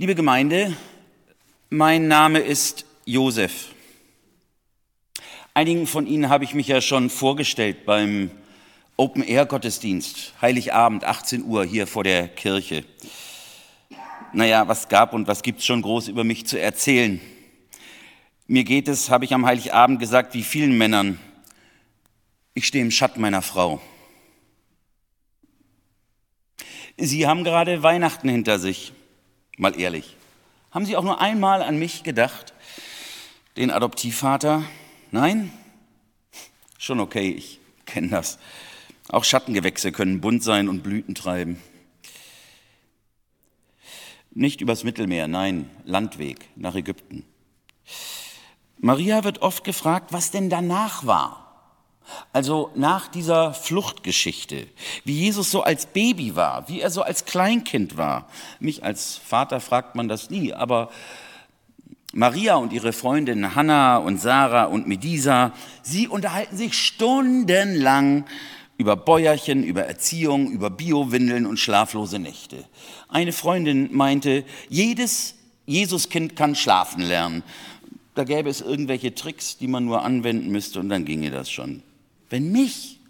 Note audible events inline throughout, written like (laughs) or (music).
Liebe Gemeinde, mein Name ist Josef. Einigen von Ihnen habe ich mich ja schon vorgestellt beim Open-Air-Gottesdienst, Heiligabend, 18 Uhr hier vor der Kirche. Naja, was gab und was gibt es schon groß über mich zu erzählen? Mir geht es, habe ich am Heiligabend gesagt, wie vielen Männern. Ich stehe im Schatten meiner Frau. Sie haben gerade Weihnachten hinter sich. Mal ehrlich. Haben Sie auch nur einmal an mich gedacht? Den Adoptivvater? Nein? Schon okay, ich kenne das. Auch Schattengewächse können bunt sein und Blüten treiben. Nicht übers Mittelmeer, nein, Landweg nach Ägypten. Maria wird oft gefragt, was denn danach war. Also nach dieser Fluchtgeschichte, wie Jesus so als Baby war, wie er so als Kleinkind war. Mich als Vater fragt man das nie, aber Maria und ihre Freundin Hannah und Sarah und Medisa, sie unterhalten sich stundenlang über Bäuerchen, über Erziehung, über Biowindeln und schlaflose Nächte. Eine Freundin meinte, jedes Jesuskind kann schlafen lernen. Da gäbe es irgendwelche Tricks, die man nur anwenden müsste und dann ginge das schon. Wenn mich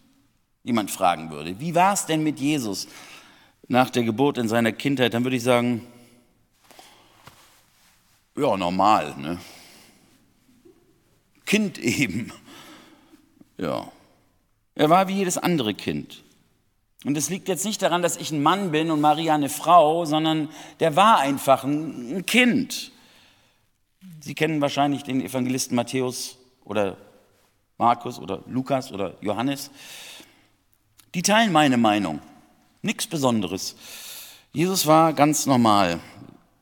jemand fragen würde, wie war es denn mit Jesus nach der Geburt in seiner Kindheit, dann würde ich sagen, ja, normal, ne? Kind (laughs) eben. Ja. Er war wie jedes andere Kind. Und es liegt jetzt nicht daran, dass ich ein Mann bin und Maria eine Frau, sondern der war einfach ein Kind. Sie kennen wahrscheinlich den Evangelisten Matthäus oder Markus oder Lukas oder Johannes, die teilen meine Meinung. Nichts Besonderes. Jesus war ganz normal.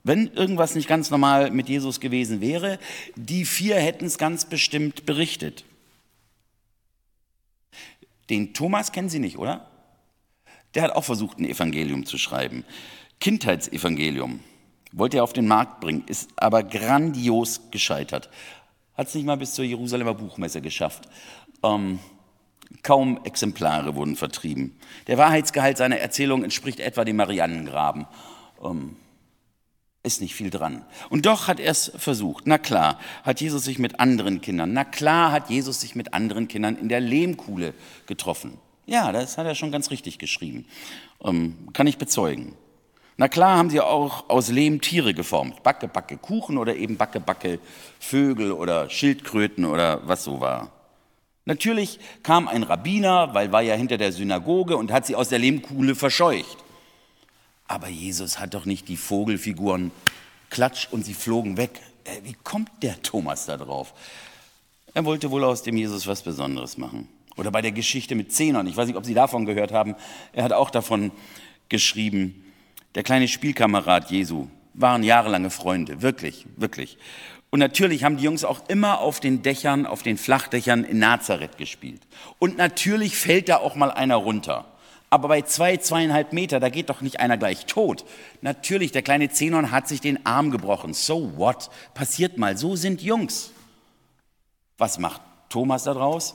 Wenn irgendwas nicht ganz normal mit Jesus gewesen wäre, die vier hätten es ganz bestimmt berichtet. Den Thomas kennen Sie nicht, oder? Der hat auch versucht, ein Evangelium zu schreiben. Kindheitsevangelium. Wollte er auf den Markt bringen, ist aber grandios gescheitert. Hat es nicht mal bis zur Jerusalemer Buchmesse geschafft. Ähm, kaum Exemplare wurden vertrieben. Der Wahrheitsgehalt seiner Erzählung entspricht etwa dem Mariannengraben. Ähm, ist nicht viel dran. Und doch hat er es versucht. Na klar, hat Jesus sich mit anderen Kindern, na klar hat Jesus sich mit anderen Kindern in der Lehmkuhle getroffen. Ja, das hat er schon ganz richtig geschrieben. Ähm, kann ich bezeugen. Na klar haben sie auch aus Lehm Tiere geformt. Backe, Backe Kuchen oder eben Backe, Backe Vögel oder Schildkröten oder was so war. Natürlich kam ein Rabbiner, weil war ja hinter der Synagoge und hat sie aus der Lehmkuhle verscheucht. Aber Jesus hat doch nicht die Vogelfiguren klatsch und sie flogen weg. Äh, wie kommt der Thomas da drauf? Er wollte wohl aus dem Jesus was Besonderes machen. Oder bei der Geschichte mit Zehnern. Ich weiß nicht, ob Sie davon gehört haben. Er hat auch davon geschrieben der kleine Spielkamerad Jesu, waren jahrelange Freunde, wirklich, wirklich. Und natürlich haben die Jungs auch immer auf den Dächern, auf den Flachdächern in Nazareth gespielt. Und natürlich fällt da auch mal einer runter. Aber bei zwei, zweieinhalb Meter, da geht doch nicht einer gleich tot. Natürlich, der kleine Zenon hat sich den Arm gebrochen. So what? Passiert mal. So sind Jungs. Was macht Thomas da draus?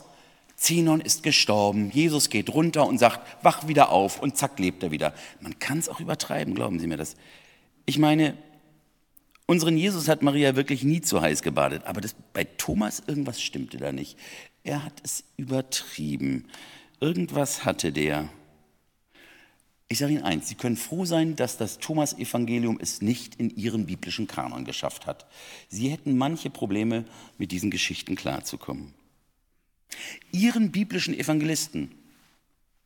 Zenon ist gestorben, Jesus geht runter und sagt, wach wieder auf und zack lebt er wieder. Man kann es auch übertreiben, glauben Sie mir das. Ich meine, unseren Jesus hat Maria wirklich nie zu heiß gebadet, aber das, bei Thomas irgendwas stimmte da nicht. Er hat es übertrieben. Irgendwas hatte der. Ich sage Ihnen eins, Sie können froh sein, dass das Thomas-Evangelium es nicht in Ihren biblischen Kanon geschafft hat. Sie hätten manche Probleme, mit diesen Geschichten klarzukommen. Ihren biblischen Evangelisten,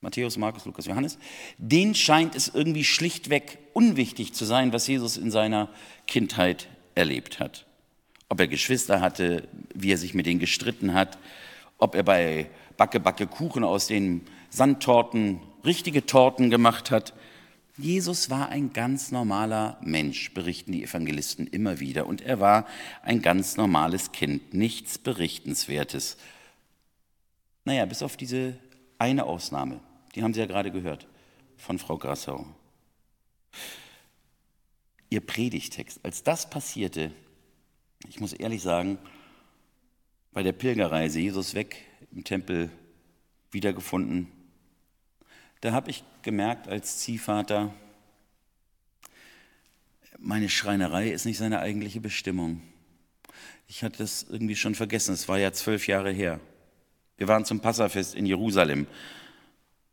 Matthäus, Markus, Lukas, Johannes, denen scheint es irgendwie schlichtweg unwichtig zu sein, was Jesus in seiner Kindheit erlebt hat. Ob er Geschwister hatte, wie er sich mit denen gestritten hat, ob er bei Backe, Backe Kuchen aus den Sandtorten richtige Torten gemacht hat. Jesus war ein ganz normaler Mensch, berichten die Evangelisten immer wieder. Und er war ein ganz normales Kind, nichts Berichtenswertes naja, bis auf diese eine Ausnahme, die haben Sie ja gerade gehört von Frau Grassau. Ihr Predigtext, als das passierte, ich muss ehrlich sagen, bei der Pilgerreise, Jesus weg im Tempel wiedergefunden, da habe ich gemerkt als Ziehvater, meine Schreinerei ist nicht seine eigentliche Bestimmung. Ich hatte das irgendwie schon vergessen, es war ja zwölf Jahre her. Wir waren zum Passafest in Jerusalem.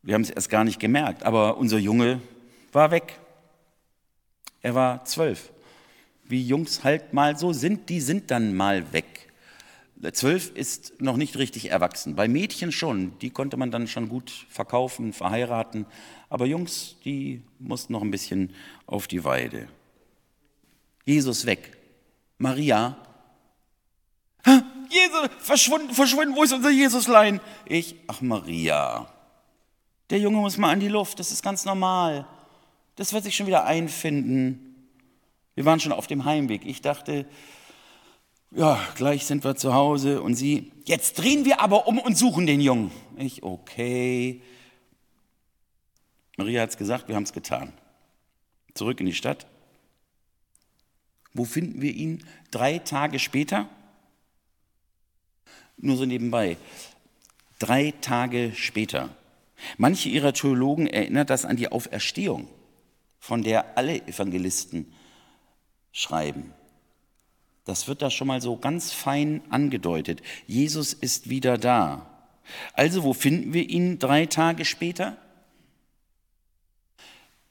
Wir haben es erst gar nicht gemerkt, aber unser Junge war weg. Er war zwölf. Wie Jungs halt mal so sind, die sind dann mal weg. Zwölf ist noch nicht richtig erwachsen. Bei Mädchen schon, die konnte man dann schon gut verkaufen, verheiraten. Aber Jungs, die mussten noch ein bisschen auf die Weide. Jesus weg. Maria. Jesus, verschwunden, verschwunden, wo ist unser Jesuslein? Ich, ach Maria. Der Junge muss mal an die Luft, das ist ganz normal. Das wird sich schon wieder einfinden. Wir waren schon auf dem Heimweg. Ich dachte, ja, gleich sind wir zu Hause. Und sie, jetzt drehen wir aber um und suchen den Jungen. Ich, okay. Maria hat es gesagt, wir haben es getan. Zurück in die Stadt. Wo finden wir ihn? Drei Tage später? Nur so nebenbei. Drei Tage später. Manche ihrer Theologen erinnert das an die Auferstehung, von der alle Evangelisten schreiben. Das wird da schon mal so ganz fein angedeutet. Jesus ist wieder da. Also wo finden wir ihn drei Tage später?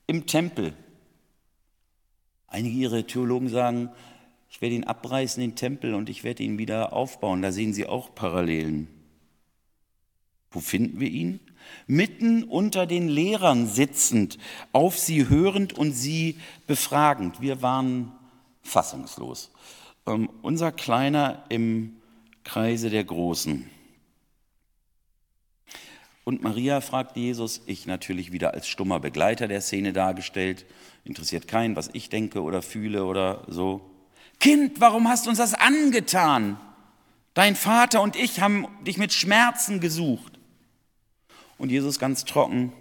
Im Tempel. Einige ihrer Theologen sagen, ich werde ihn abreißen, den Tempel, und ich werde ihn wieder aufbauen. Da sehen Sie auch Parallelen. Wo finden wir ihn? Mitten unter den Lehrern sitzend, auf sie hörend und sie befragend. Wir waren fassungslos ähm, unser Kleiner im Kreise der Großen. Und Maria fragt Jesus, ich natürlich wieder als stummer Begleiter der Szene dargestellt, interessiert keinen, was ich denke oder fühle oder so. Kind, warum hast du uns das angetan? Dein Vater und ich haben dich mit Schmerzen gesucht. Und Jesus ganz trocken,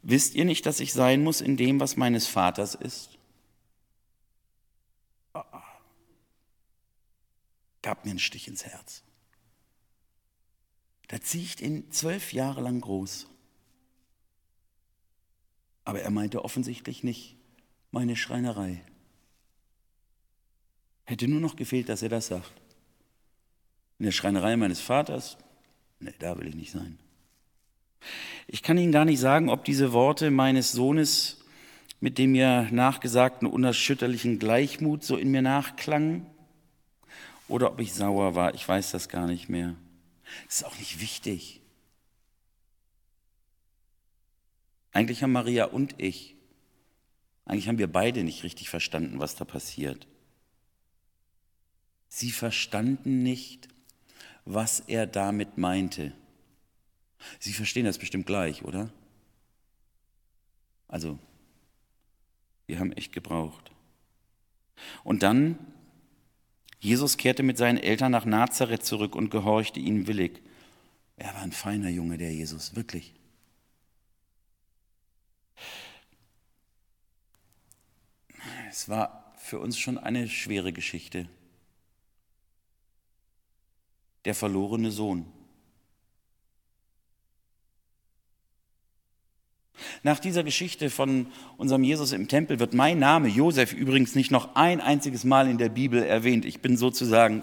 wisst ihr nicht, dass ich sein muss in dem, was meines Vaters ist? gab mir einen Stich ins Herz. Da ziehe ich ihn zwölf Jahre lang groß. Aber er meinte offensichtlich nicht meine Schreinerei. Hätte nur noch gefehlt, dass er das sagt. In der Schreinerei meines Vaters, nee, da will ich nicht sein. Ich kann Ihnen gar nicht sagen, ob diese Worte meines Sohnes mit dem mir nachgesagten unerschütterlichen Gleichmut so in mir nachklangen oder ob ich sauer war. Ich weiß das gar nicht mehr. Das ist auch nicht wichtig. Eigentlich haben Maria und ich, eigentlich haben wir beide nicht richtig verstanden, was da passiert. Sie verstanden nicht, was er damit meinte. Sie verstehen das bestimmt gleich, oder? Also, wir haben echt gebraucht. Und dann Jesus kehrte mit seinen Eltern nach Nazareth zurück und gehorchte ihnen willig. Er war ein feiner Junge, der Jesus, wirklich. Es war für uns schon eine schwere Geschichte. Der verlorene Sohn. Nach dieser Geschichte von unserem Jesus im Tempel wird mein Name, Josef, übrigens nicht noch ein einziges Mal in der Bibel erwähnt. Ich bin sozusagen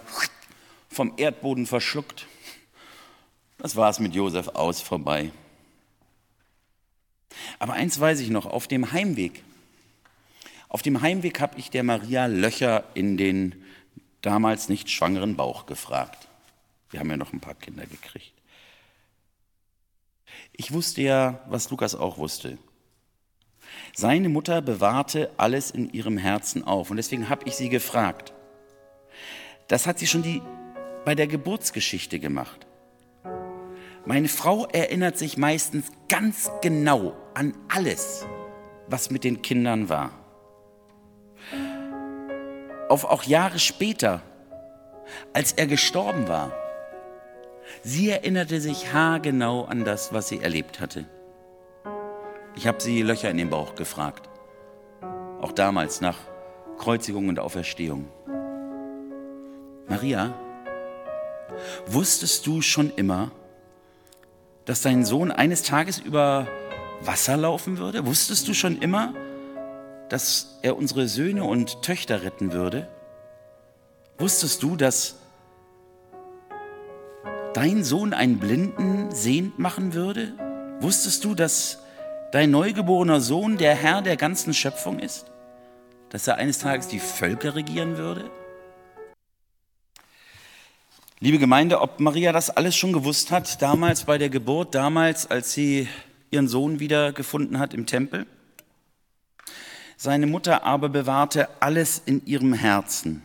vom Erdboden verschluckt. Das war es mit Josef aus vorbei. Aber eins weiß ich noch, auf dem Heimweg, auf dem Heimweg habe ich der Maria Löcher in den damals nicht schwangeren Bauch gefragt. Wir haben ja noch ein paar Kinder gekriegt. Ich wusste ja, was Lukas auch wusste. Seine Mutter bewahrte alles in ihrem Herzen auf und deswegen habe ich sie gefragt. Das hat sie schon die, bei der Geburtsgeschichte gemacht. Meine Frau erinnert sich meistens ganz genau an alles, was mit den Kindern war. Auf auch Jahre später, als er gestorben war, Sie erinnerte sich haargenau an das, was sie erlebt hatte. Ich habe sie Löcher in den Bauch gefragt. Auch damals nach Kreuzigung und Auferstehung. Maria, wusstest du schon immer, dass dein Sohn eines Tages über Wasser laufen würde? Wusstest du schon immer, dass er unsere Söhne und Töchter retten würde? Wusstest du, dass dein Sohn einen Blinden sehend machen würde? Wusstest du, dass dein neugeborener Sohn der Herr der ganzen Schöpfung ist? Dass er eines Tages die Völker regieren würde? Liebe Gemeinde, ob Maria das alles schon gewusst hat, damals bei der Geburt, damals, als sie ihren Sohn wiedergefunden hat im Tempel? Seine Mutter aber bewahrte alles in ihrem Herzen.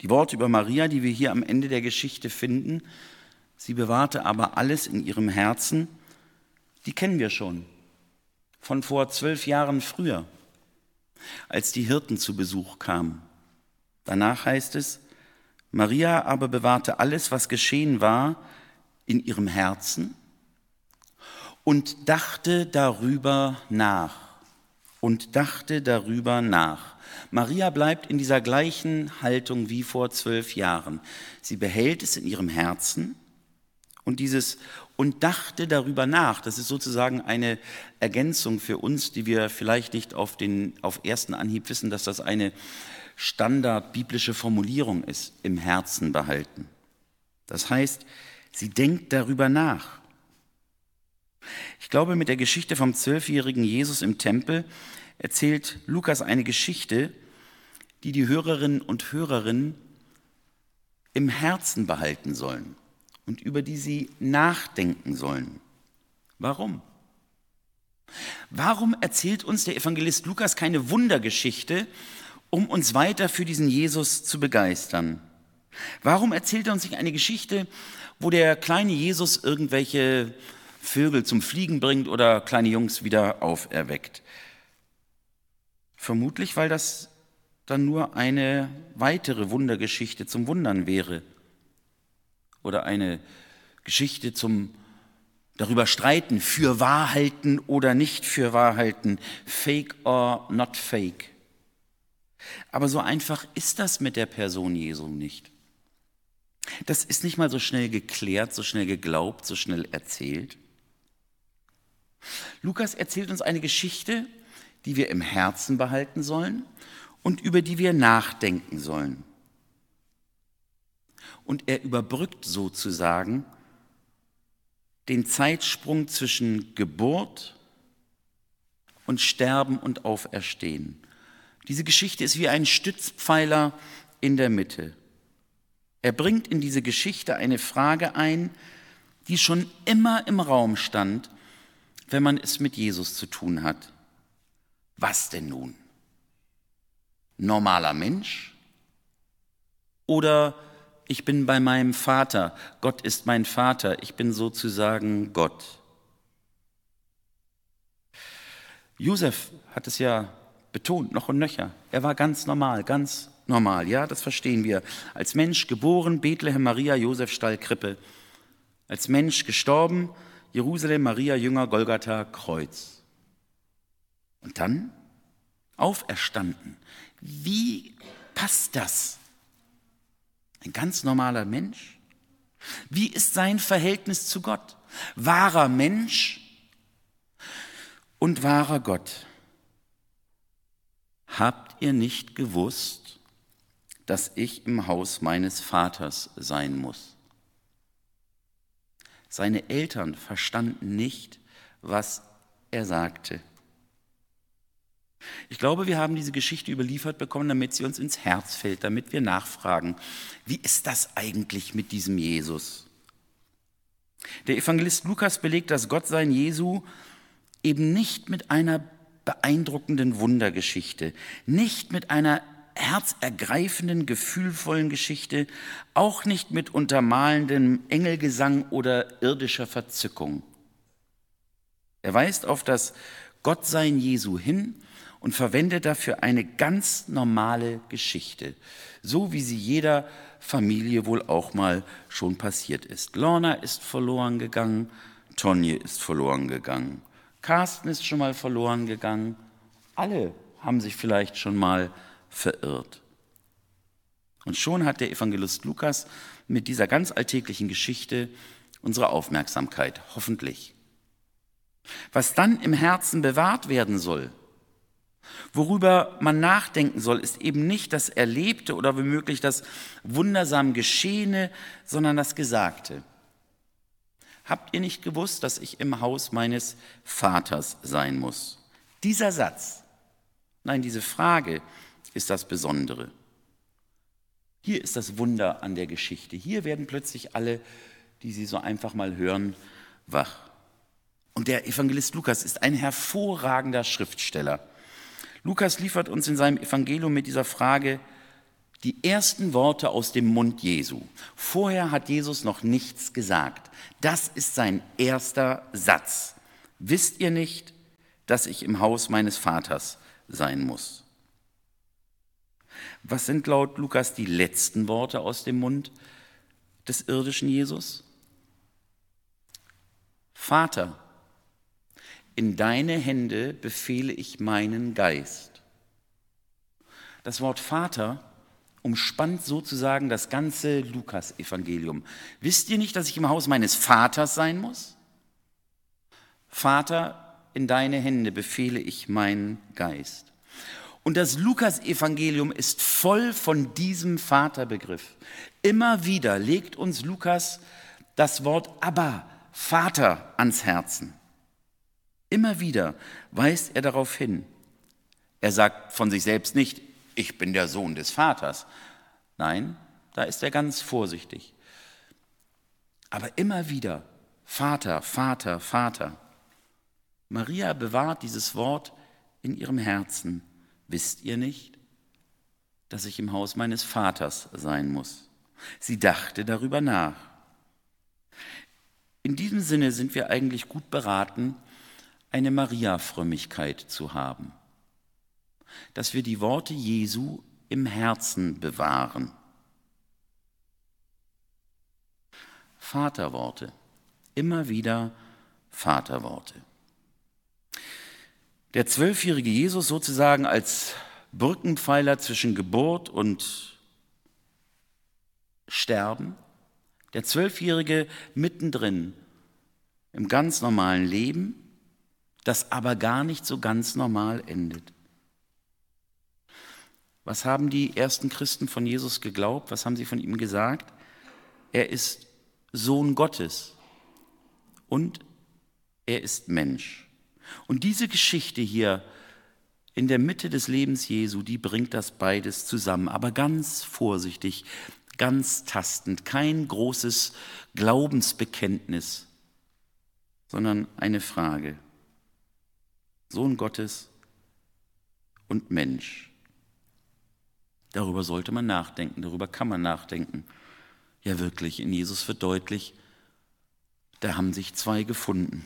Die Worte über Maria, die wir hier am Ende der Geschichte finden, sie bewahrte aber alles in ihrem Herzen, die kennen wir schon von vor zwölf Jahren früher, als die Hirten zu Besuch kamen. Danach heißt es, Maria aber bewahrte alles, was geschehen war, in ihrem Herzen und dachte darüber nach. Und dachte darüber nach. Maria bleibt in dieser gleichen Haltung wie vor zwölf Jahren. Sie behält es in ihrem Herzen und dieses und dachte darüber nach. Das ist sozusagen eine Ergänzung für uns, die wir vielleicht nicht auf den auf ersten Anhieb wissen, dass das eine standardbiblische Formulierung ist, im Herzen behalten. Das heißt, sie denkt darüber nach. Ich glaube, mit der Geschichte vom zwölfjährigen Jesus im Tempel erzählt Lukas eine Geschichte, die die Hörerinnen und Hörerinnen im Herzen behalten sollen und über die sie nachdenken sollen. Warum? Warum erzählt uns der Evangelist Lukas keine Wundergeschichte, um uns weiter für diesen Jesus zu begeistern? Warum erzählt er uns nicht eine Geschichte, wo der kleine Jesus irgendwelche Vögel zum Fliegen bringt oder kleine Jungs wieder auferweckt? Vermutlich, weil das dann nur eine weitere Wundergeschichte zum Wundern wäre oder eine Geschichte zum darüber streiten, für wahr halten oder nicht für wahr halten, fake or not fake. Aber so einfach ist das mit der Person Jesu nicht. Das ist nicht mal so schnell geklärt, so schnell geglaubt, so schnell erzählt. Lukas erzählt uns eine Geschichte, die wir im Herzen behalten sollen und über die wir nachdenken sollen. Und er überbrückt sozusagen den Zeitsprung zwischen Geburt und Sterben und Auferstehen. Diese Geschichte ist wie ein Stützpfeiler in der Mitte. Er bringt in diese Geschichte eine Frage ein, die schon immer im Raum stand, wenn man es mit Jesus zu tun hat. Was denn nun? Normaler Mensch? Oder ich bin bei meinem Vater, Gott ist mein Vater, ich bin sozusagen Gott. Josef hat es ja betont, noch und nöcher. Er war ganz normal, ganz normal. Ja, das verstehen wir. Als Mensch geboren, Bethlehem, Maria, Josef, Stall, Krippe. Als Mensch gestorben, Jerusalem, Maria, Jünger, Golgatha, Kreuz. Und dann auferstanden. Wie passt das? Ein ganz normaler Mensch? Wie ist sein Verhältnis zu Gott? Wahrer Mensch und wahrer Gott. Habt ihr nicht gewusst, dass ich im Haus meines Vaters sein muss? Seine Eltern verstanden nicht, was er sagte. Ich glaube, wir haben diese Geschichte überliefert bekommen, damit sie uns ins Herz fällt, damit wir nachfragen, wie ist das eigentlich mit diesem Jesus? Der Evangelist Lukas belegt, dass Gott sein Jesu eben nicht mit einer beeindruckenden Wundergeschichte, nicht mit einer herzergreifenden, gefühlvollen Geschichte, auch nicht mit untermalendem Engelgesang oder irdischer Verzückung. Er weist auf das Gottsein Jesu hin und verwendet dafür eine ganz normale Geschichte, so wie sie jeder Familie wohl auch mal schon passiert ist. Lorna ist verloren gegangen, Tonje ist verloren gegangen. Carsten ist schon mal verloren gegangen. Alle haben sich vielleicht schon mal verirrt. Und schon hat der Evangelist Lukas mit dieser ganz alltäglichen Geschichte unsere Aufmerksamkeit, hoffentlich. Was dann im Herzen bewahrt werden soll, Worüber man nachdenken soll, ist eben nicht das Erlebte oder womöglich das wundersam Geschehene, sondern das Gesagte. Habt ihr nicht gewusst, dass ich im Haus meines Vaters sein muss? Dieser Satz, nein, diese Frage ist das Besondere. Hier ist das Wunder an der Geschichte. Hier werden plötzlich alle, die sie so einfach mal hören, wach. Und der Evangelist Lukas ist ein hervorragender Schriftsteller. Lukas liefert uns in seinem Evangelium mit dieser Frage die ersten Worte aus dem Mund Jesu. Vorher hat Jesus noch nichts gesagt. Das ist sein erster Satz. Wisst ihr nicht, dass ich im Haus meines Vaters sein muss? Was sind laut Lukas die letzten Worte aus dem Mund des irdischen Jesus? Vater, in deine Hände befehle ich meinen Geist. Das Wort Vater umspannt sozusagen das ganze Lukas-Evangelium. Wisst ihr nicht, dass ich im Haus meines Vaters sein muss? Vater, in deine Hände befehle ich meinen Geist. Und das Lukas-Evangelium ist voll von diesem Vaterbegriff. Immer wieder legt uns Lukas das Wort Abba, Vater, ans Herzen. Immer wieder weist er darauf hin. Er sagt von sich selbst nicht, ich bin der Sohn des Vaters. Nein, da ist er ganz vorsichtig. Aber immer wieder, Vater, Vater, Vater. Maria bewahrt dieses Wort in ihrem Herzen. Wisst ihr nicht, dass ich im Haus meines Vaters sein muss? Sie dachte darüber nach. In diesem Sinne sind wir eigentlich gut beraten, eine Maria-Frömmigkeit zu haben, dass wir die Worte Jesu im Herzen bewahren. Vaterworte, immer wieder Vaterworte. Der zwölfjährige Jesus sozusagen als Brückenpfeiler zwischen Geburt und Sterben, der Zwölfjährige mittendrin im ganz normalen Leben, das aber gar nicht so ganz normal endet. Was haben die ersten Christen von Jesus geglaubt? Was haben sie von ihm gesagt? Er ist Sohn Gottes und er ist Mensch. Und diese Geschichte hier in der Mitte des Lebens Jesu, die bringt das beides zusammen, aber ganz vorsichtig, ganz tastend, kein großes Glaubensbekenntnis, sondern eine Frage. Sohn Gottes und Mensch. Darüber sollte man nachdenken, darüber kann man nachdenken. Ja wirklich, in Jesus wird deutlich, da haben sich zwei gefunden,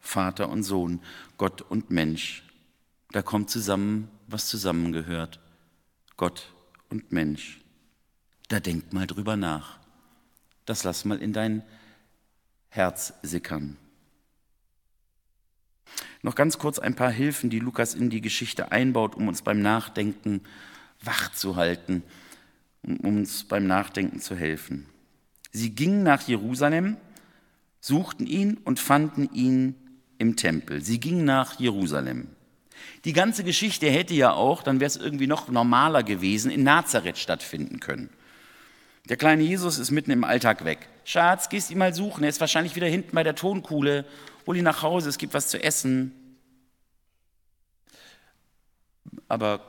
Vater und Sohn, Gott und Mensch. Da kommt zusammen, was zusammengehört, Gott und Mensch. Da denk mal drüber nach. Das lass mal in dein Herz sickern. Noch ganz kurz ein paar Hilfen, die Lukas in die Geschichte einbaut, um uns beim Nachdenken wach zu halten, um uns beim Nachdenken zu helfen. Sie gingen nach Jerusalem, suchten ihn und fanden ihn im Tempel. Sie gingen nach Jerusalem. Die ganze Geschichte hätte ja auch, dann wäre es irgendwie noch normaler gewesen, in Nazareth stattfinden können. Der kleine Jesus ist mitten im Alltag weg. Schatz, gehst ihn mal suchen. Er ist wahrscheinlich wieder hinten bei der Tonkuhle. Hol ihn nach Hause, es gibt was zu essen. Aber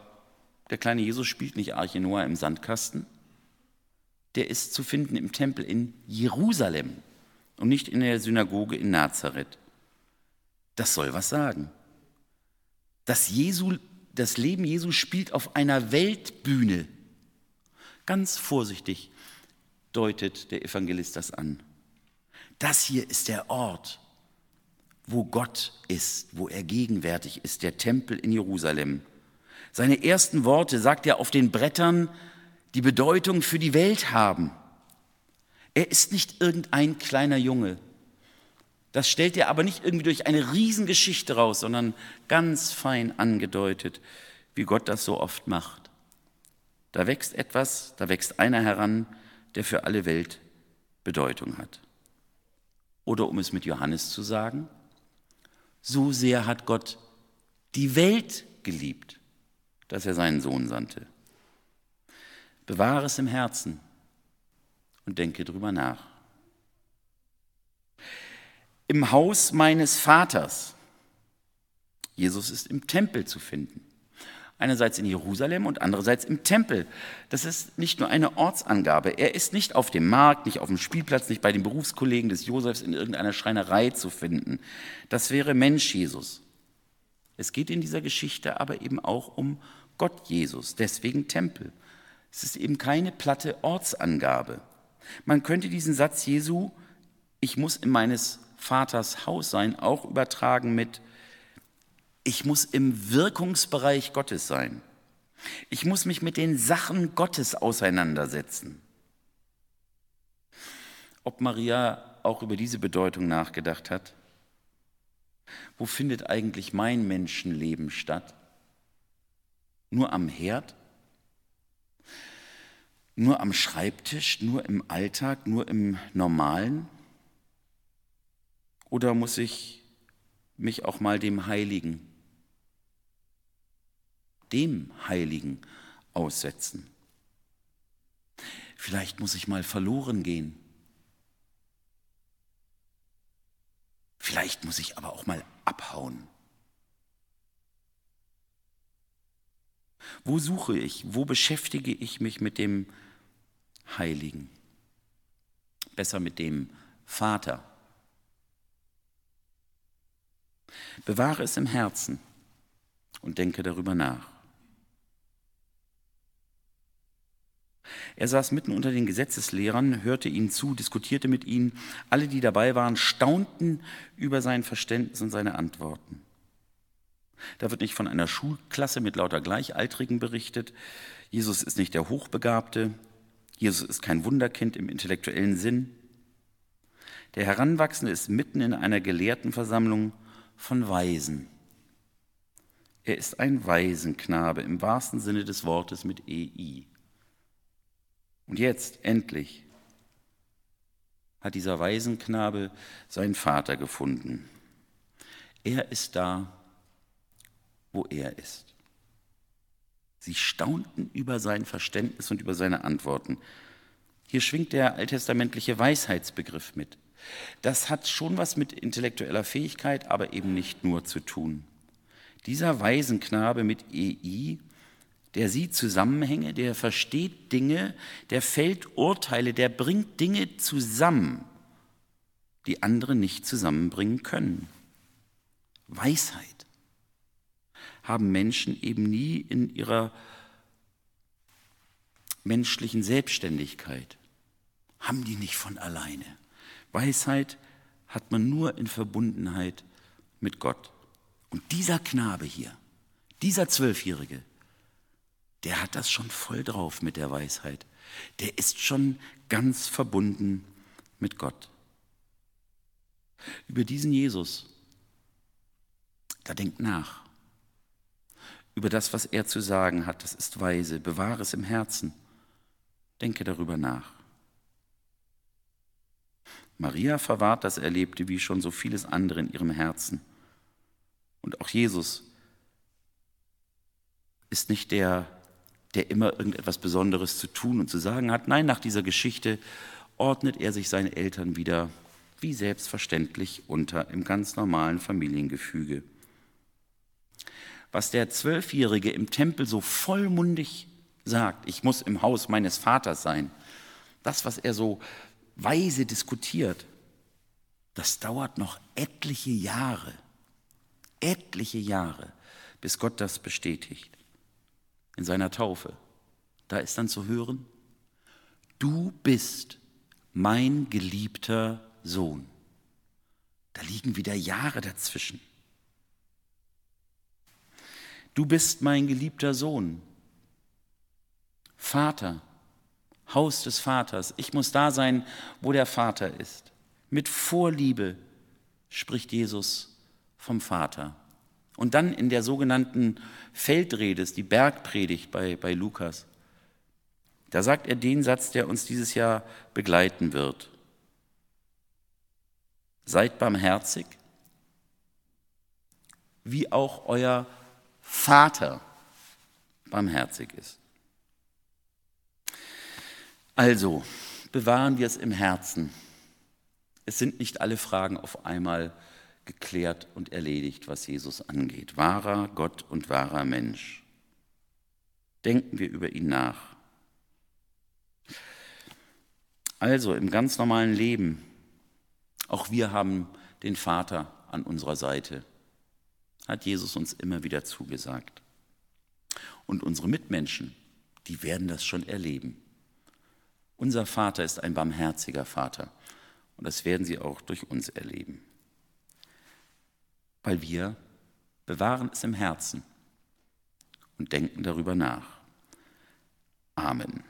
der kleine Jesus spielt nicht Arche Noah im Sandkasten. Der ist zu finden im Tempel in Jerusalem und nicht in der Synagoge in Nazareth. Das soll was sagen. Das, Jesu, das Leben Jesu spielt auf einer Weltbühne. Ganz vorsichtig deutet der Evangelist das an. Das hier ist der Ort, wo Gott ist, wo er gegenwärtig ist, der Tempel in Jerusalem. Seine ersten Worte sagt er auf den Brettern, die Bedeutung für die Welt haben. Er ist nicht irgendein kleiner Junge. Das stellt er aber nicht irgendwie durch eine Riesengeschichte raus, sondern ganz fein angedeutet, wie Gott das so oft macht. Da wächst etwas, da wächst einer heran, der für alle Welt Bedeutung hat. Oder um es mit Johannes zu sagen, so sehr hat Gott die Welt geliebt, dass er seinen Sohn sandte. Bewahre es im Herzen und denke drüber nach. Im Haus meines Vaters. Jesus ist im Tempel zu finden. Einerseits in Jerusalem und andererseits im Tempel. Das ist nicht nur eine Ortsangabe. Er ist nicht auf dem Markt, nicht auf dem Spielplatz, nicht bei den Berufskollegen des Josefs in irgendeiner Schreinerei zu finden. Das wäre Mensch Jesus. Es geht in dieser Geschichte aber eben auch um Gott Jesus, deswegen Tempel. Es ist eben keine platte Ortsangabe. Man könnte diesen Satz Jesu, ich muss in meines Vaters Haus sein, auch übertragen mit, ich muss im Wirkungsbereich Gottes sein. Ich muss mich mit den Sachen Gottes auseinandersetzen. Ob Maria auch über diese Bedeutung nachgedacht hat? Wo findet eigentlich mein Menschenleben statt? Nur am Herd? Nur am Schreibtisch? Nur im Alltag? Nur im Normalen? Oder muss ich mich auch mal dem Heiligen dem Heiligen aussetzen. Vielleicht muss ich mal verloren gehen. Vielleicht muss ich aber auch mal abhauen. Wo suche ich, wo beschäftige ich mich mit dem Heiligen? Besser mit dem Vater. Bewahre es im Herzen und denke darüber nach. Er saß mitten unter den Gesetzeslehrern, hörte ihnen zu, diskutierte mit ihnen. Alle, die dabei waren, staunten über sein Verständnis und seine Antworten. Da wird nicht von einer Schulklasse mit lauter Gleichaltrigen berichtet. Jesus ist nicht der Hochbegabte. Jesus ist kein Wunderkind im intellektuellen Sinn. Der Heranwachsende ist mitten in einer Gelehrtenversammlung von Weisen. Er ist ein Waisenknabe im wahrsten Sinne des Wortes mit EI. Und jetzt, endlich, hat dieser Waisenknabe seinen Vater gefunden. Er ist da, wo er ist. Sie staunten über sein Verständnis und über seine Antworten. Hier schwingt der alttestamentliche Weisheitsbegriff mit. Das hat schon was mit intellektueller Fähigkeit, aber eben nicht nur zu tun. Dieser Waisenknabe mit EI der sieht Zusammenhänge, der versteht Dinge, der fällt Urteile, der bringt Dinge zusammen, die andere nicht zusammenbringen können. Weisheit haben Menschen eben nie in ihrer menschlichen Selbstständigkeit, haben die nicht von alleine. Weisheit hat man nur in Verbundenheit mit Gott. Und dieser Knabe hier, dieser Zwölfjährige, der hat das schon voll drauf mit der Weisheit. Der ist schon ganz verbunden mit Gott. Über diesen Jesus, da denkt nach. Über das, was er zu sagen hat, das ist weise. Bewahre es im Herzen. Denke darüber nach. Maria verwahrt das Erlebte wie schon so vieles andere in ihrem Herzen. Und auch Jesus ist nicht der der immer irgendetwas Besonderes zu tun und zu sagen hat. Nein, nach dieser Geschichte ordnet er sich seinen Eltern wieder wie selbstverständlich unter im ganz normalen Familiengefüge. Was der Zwölfjährige im Tempel so vollmundig sagt, ich muss im Haus meines Vaters sein, das, was er so weise diskutiert, das dauert noch etliche Jahre, etliche Jahre, bis Gott das bestätigt in seiner Taufe. Da ist dann zu hören, du bist mein geliebter Sohn. Da liegen wieder Jahre dazwischen. Du bist mein geliebter Sohn. Vater, Haus des Vaters. Ich muss da sein, wo der Vater ist. Mit Vorliebe spricht Jesus vom Vater. Und dann in der sogenannten Feldrede, die Bergpredigt bei, bei Lukas, da sagt er den Satz, der uns dieses Jahr begleiten wird. Seid barmherzig, wie auch euer Vater barmherzig ist. Also, bewahren wir es im Herzen. Es sind nicht alle Fragen auf einmal geklärt und erledigt, was Jesus angeht. Wahrer Gott und wahrer Mensch. Denken wir über ihn nach. Also im ganz normalen Leben, auch wir haben den Vater an unserer Seite, hat Jesus uns immer wieder zugesagt. Und unsere Mitmenschen, die werden das schon erleben. Unser Vater ist ein barmherziger Vater und das werden sie auch durch uns erleben. Weil wir bewahren es im Herzen und denken darüber nach. Amen.